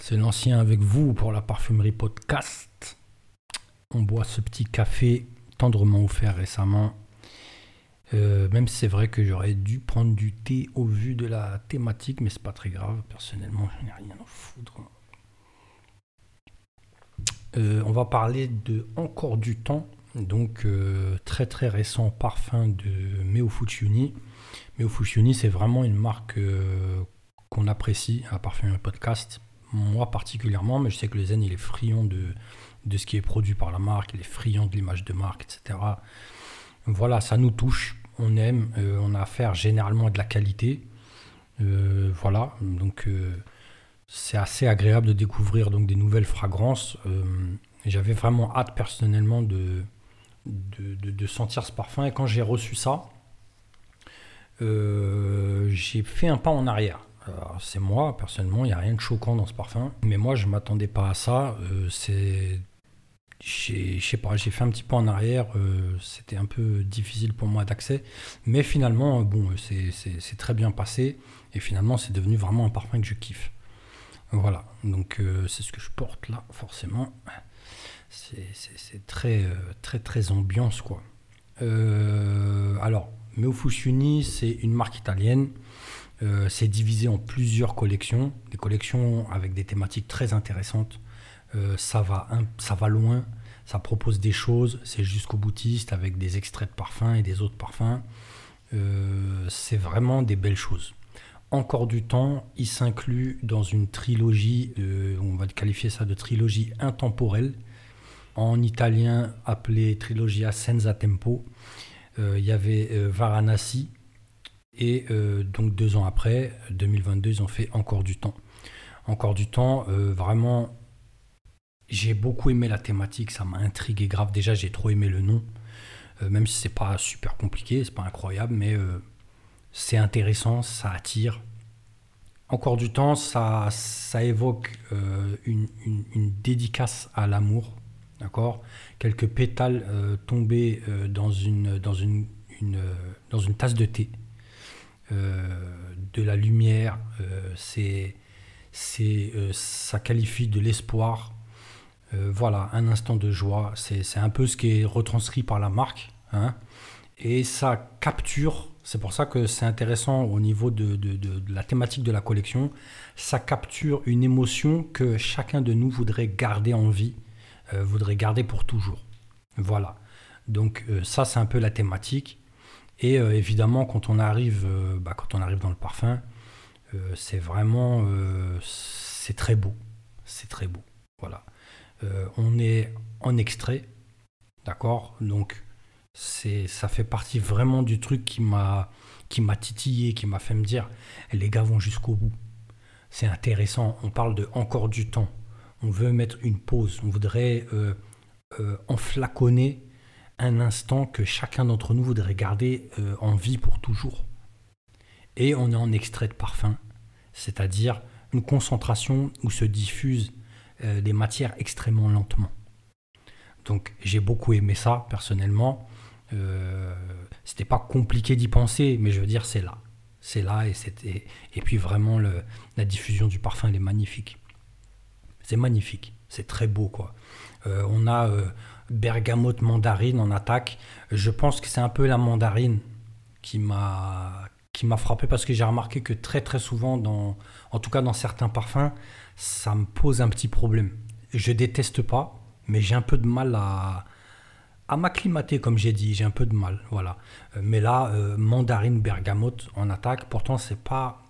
C'est l'ancien avec vous pour la parfumerie podcast. On boit ce petit café tendrement offert récemment. Euh, même c'est vrai que j'aurais dû prendre du thé au vu de la thématique, mais c'est pas très grave. Personnellement, je n'ai rien à foutre. Euh, on va parler de Encore du temps, donc euh, très très récent parfum de Meo Fuciuni. Meo Fuciuni, c'est vraiment une marque qu'on apprécie à Parfumerie Podcast moi particulièrement, mais je sais que le Zen, il est friand de, de ce qui est produit par la marque, il est friand de l'image de marque, etc. Voilà, ça nous touche, on aime, euh, on a affaire généralement à de la qualité. Euh, voilà, donc euh, c'est assez agréable de découvrir donc des nouvelles fragrances. J'avais vraiment hâte personnellement de, de, de, sentir ce parfum et quand j'ai reçu ça, j'ai fait un pas en arrière c'est moi, personnellement, il n'y a rien de choquant dans ce parfum. Mais moi, je ne m'attendais pas à ça. Euh, c'est. Je sais pas, j'ai fait un petit pas en arrière. Euh, c'était un peu difficile pour moi d'accès. Mais finalement, bon, c'est très bien passé. Et finalement, c'est devenu vraiment un parfum que je kiffe. Voilà. Donc, euh, c'est ce que je porte là, forcément. C'est très, très, très ambiance, quoi. alors, Meofushuni, c'est une marque italienne euh, c'est divisé en plusieurs collections, des collections avec des thématiques très intéressantes. Euh, ça, va ça va loin, ça propose des choses, c'est jusqu'au boutiste avec des extraits de parfums et des autres parfums. Euh, c'est vraiment des belles choses. Encore du temps, il s'inclut dans une trilogie, on va qualifier ça de trilogie intemporelle, en italien appelée trilogia senza tempo. Il y avait Varanasi, et euh, donc deux ans après, 2022, ils ont fait encore du temps. Encore du temps, euh, vraiment, j'ai beaucoup aimé la thématique, ça m'a intrigué grave. Déjà, j'ai trop aimé le nom, euh, même si c'est pas super compliqué, c'est pas incroyable, mais c'est intéressant, ça attire. Encore du temps, ça, ça évoque une, dédicace à l'amour, d'accord? Quelques pétales tombés dans, une, dans, une, dans une tasse de thé, de la lumière, euh, c'est, c'est, euh, ça qualifie de l'espoir. voilà, un instant de joie, c'est, c'est un peu ce qui est retranscrit par la marque. Hein, et ça capture, c'est pour ça que c'est intéressant au niveau de, de, de, la thématique de la collection, ça capture une émotion que chacun de nous voudrait garder en vie, voudrait garder pour toujours. Voilà. Donc ça, c'est un peu la thématique. Et euh, évidemment, quand on arrive, euh, bah, quand on arrive dans le parfum, euh, c'est vraiment, c'est très beau, c'est très beau. Voilà. on est en extrait, d'accord? Donc c'est, ça fait partie vraiment du truc qui m'a, qui m'a titillé, qui m'a fait me dire, eh, les gars vont jusqu'au bout. C'est intéressant. On parle de encore du temps. On veut mettre une pause. On voudrait enflaconner un instant que chacun d'entre nous voudrait garder euh, en vie pour toujours. Et on est en extrait de parfum, c'est-à-dire une concentration où se diffusent euh, des matières extrêmement lentement. Donc j'ai beaucoup aimé ça personnellement. Euh, C'était pas compliqué d'y penser, mais je veux dire c'est là, c'est là et c'était et puis vraiment la diffusion du parfum elle est magnifique. C'est magnifique, c'est très beau quoi. Euh, on a bergamote mandarine en attaque. Je pense que c'est un peu la mandarine qui m'a qui m'a frappé parce que j'ai remarqué que très très souvent dans en tout cas dans certains parfums, ça me pose un petit problème. Je déteste pas, mais j'ai un peu de mal à à m'acclimater comme j'ai dit, j'ai un peu de mal, voilà. Euh, mais là euh, mandarine bergamote en attaque, pourtant c'est pas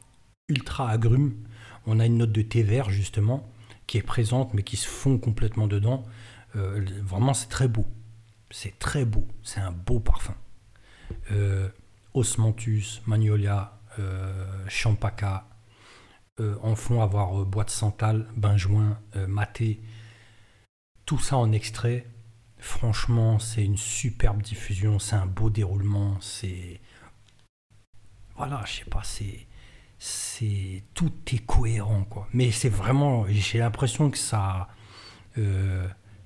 ultra agrume. On a une note de thé vert justement qui est présente mais qui se fond complètement dedans. Euh, vraiment, c'est très beau. C'est très beau. C'est un beau parfum. Euh, Osmanthus, Magnolia, euh, Champaca, en fond avoir boîte santal, benjoin, maté. Tout ça en extrait. Franchement, c'est une superbe diffusion. C'est un beau déroulement. C'est. Voilà, je sais pas, c'est c'est tout est cohérent quoi. Mais c'est vraiment, j'ai l'impression que ça,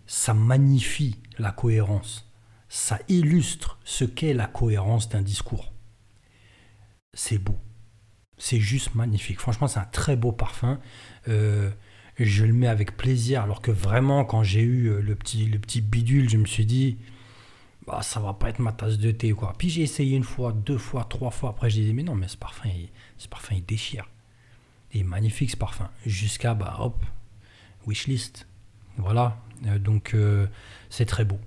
ça magnifie la cohérence, ça illustre ce qu'est la cohérence d'un discours. C'est beau, c'est juste magnifique. Franchement, c'est un très beau parfum. Euh, je le mets avec plaisir. Alors que vraiment, quand j'ai eu euh, le petit, le petit bidule, je me suis dit, bah, ça va pas être ma tasse de thé. Quoi. Puis j'ai essayé une fois, deux fois, trois fois. Après, j'ai dit, mais non, mais ce parfum, il, ce parfum, il déchire. Il est magnifique ce parfum. Jusqu'à, bah hop, wishlist. Voilà. Euh, donc, euh, c'est très beau.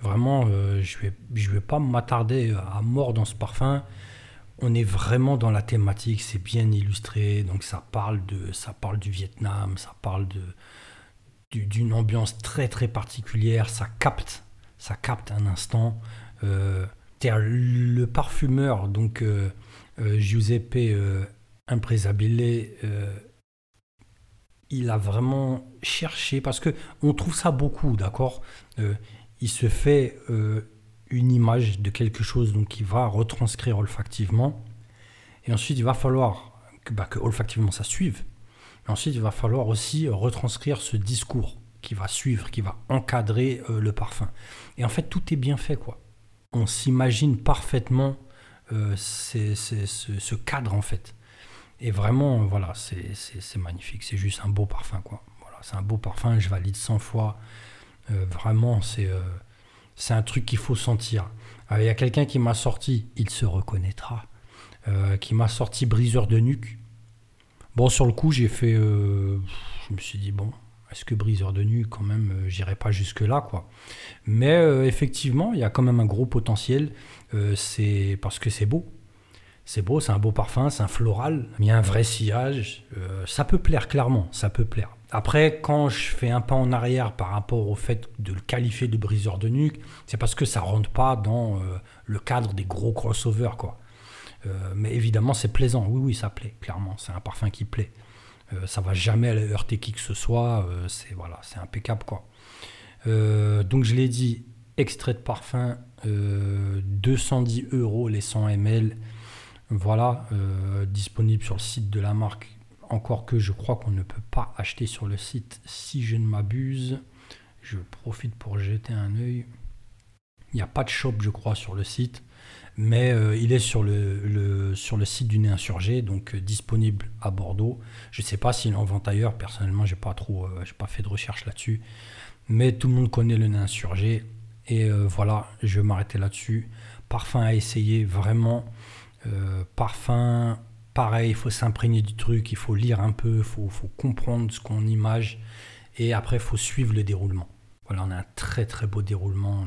Vraiment, je vais, vais pas m'attarder à mort dans ce parfum on est vraiment dans la thématique, c'est bien illustré, donc ça parle, de, ça parle du Vietnam, ça parle d'une ambiance très très particulière, ça capte, ça capte un instant. Euh, le parfumeur, donc euh, euh, Giuseppe Impresabile, il a vraiment cherché, parce que on trouve ça beaucoup, d'accord Il se fait une image de quelque chose donc qui va retranscrire olfactivement. Et ensuite, il va falloir que, bah, que olfactivement ça suive. Et ensuite, il va falloir aussi retranscrire ce discours qui va suivre, qui va encadrer euh, le parfum. Et en fait, tout est bien fait, quoi. On s'imagine parfaitement euh, ce, cadre, en fait. Et vraiment, voilà, c'est magnifique. C'est juste un beau parfum, quoi. Voilà, c'est un beau parfum, je valide 100 fois. Euh, vraiment, c'est c'est un truc qu'il faut sentir. Il y a quelqu'un qui m'a sorti, il se reconnaîtra, qui m'a sorti briseur de nuque. Bon, sur le coup, j'ai fait. Je me suis dit, bon, est-ce que briseur de nuque, quand même, euh, j'irai pas jusque-là, quoi. Mais effectivement, il y a quand même un gros potentiel. c'est parce que c'est beau. C'est beau, c'est un beau parfum, c'est un floral. Il y a un vrai sillage. ça peut plaire, clairement, ça peut plaire. Après, quand je fais un pas en arrière par rapport au fait de le qualifier de briseur de nuque, c'est parce que ça rentre pas dans euh, le cadre des gros crossovers, quoi. Euh, mais évidemment, c'est plaisant. Oui, oui, ça plaît, clairement. C'est un parfum qui plaît. Euh, ça va jamais heurter qui que ce soit. c'est voilà, c'est impeccable, quoi. donc, je l'ai dit, extrait de parfum, 210 euros les 100 ml. Voilà, disponible sur le site de la marque encore que je crois qu'on ne peut pas acheter sur le site si je ne m'abuse. Je profite pour jeter un œil. Il n'y a pas de shop, je crois, sur le site, mais euh, il est sur le, site du Nez Insurgé, donc euh, disponible à Bordeaux. Je ne sais pas s'il en vente ailleurs. Personnellement, j'ai pas trop, euh, pas fait de recherche là-dessus, mais tout le monde connaît le Nez Insurgé. Et voilà, je vais m'arrêter là-dessus. Parfum à essayer, vraiment. parfum pareil, il faut s'imprégner du truc, il faut lire un peu, il faut, comprendre ce qu'on image, et après, il faut suivre le déroulement. Voilà, on a un très très beau déroulement,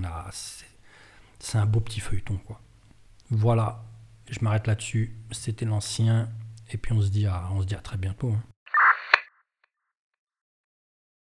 c'est un beau petit feuilleton, quoi. Voilà, je m'arrête là-dessus, c'était l'ancien, et puis on se dit à, on se dit très bientôt. Hein.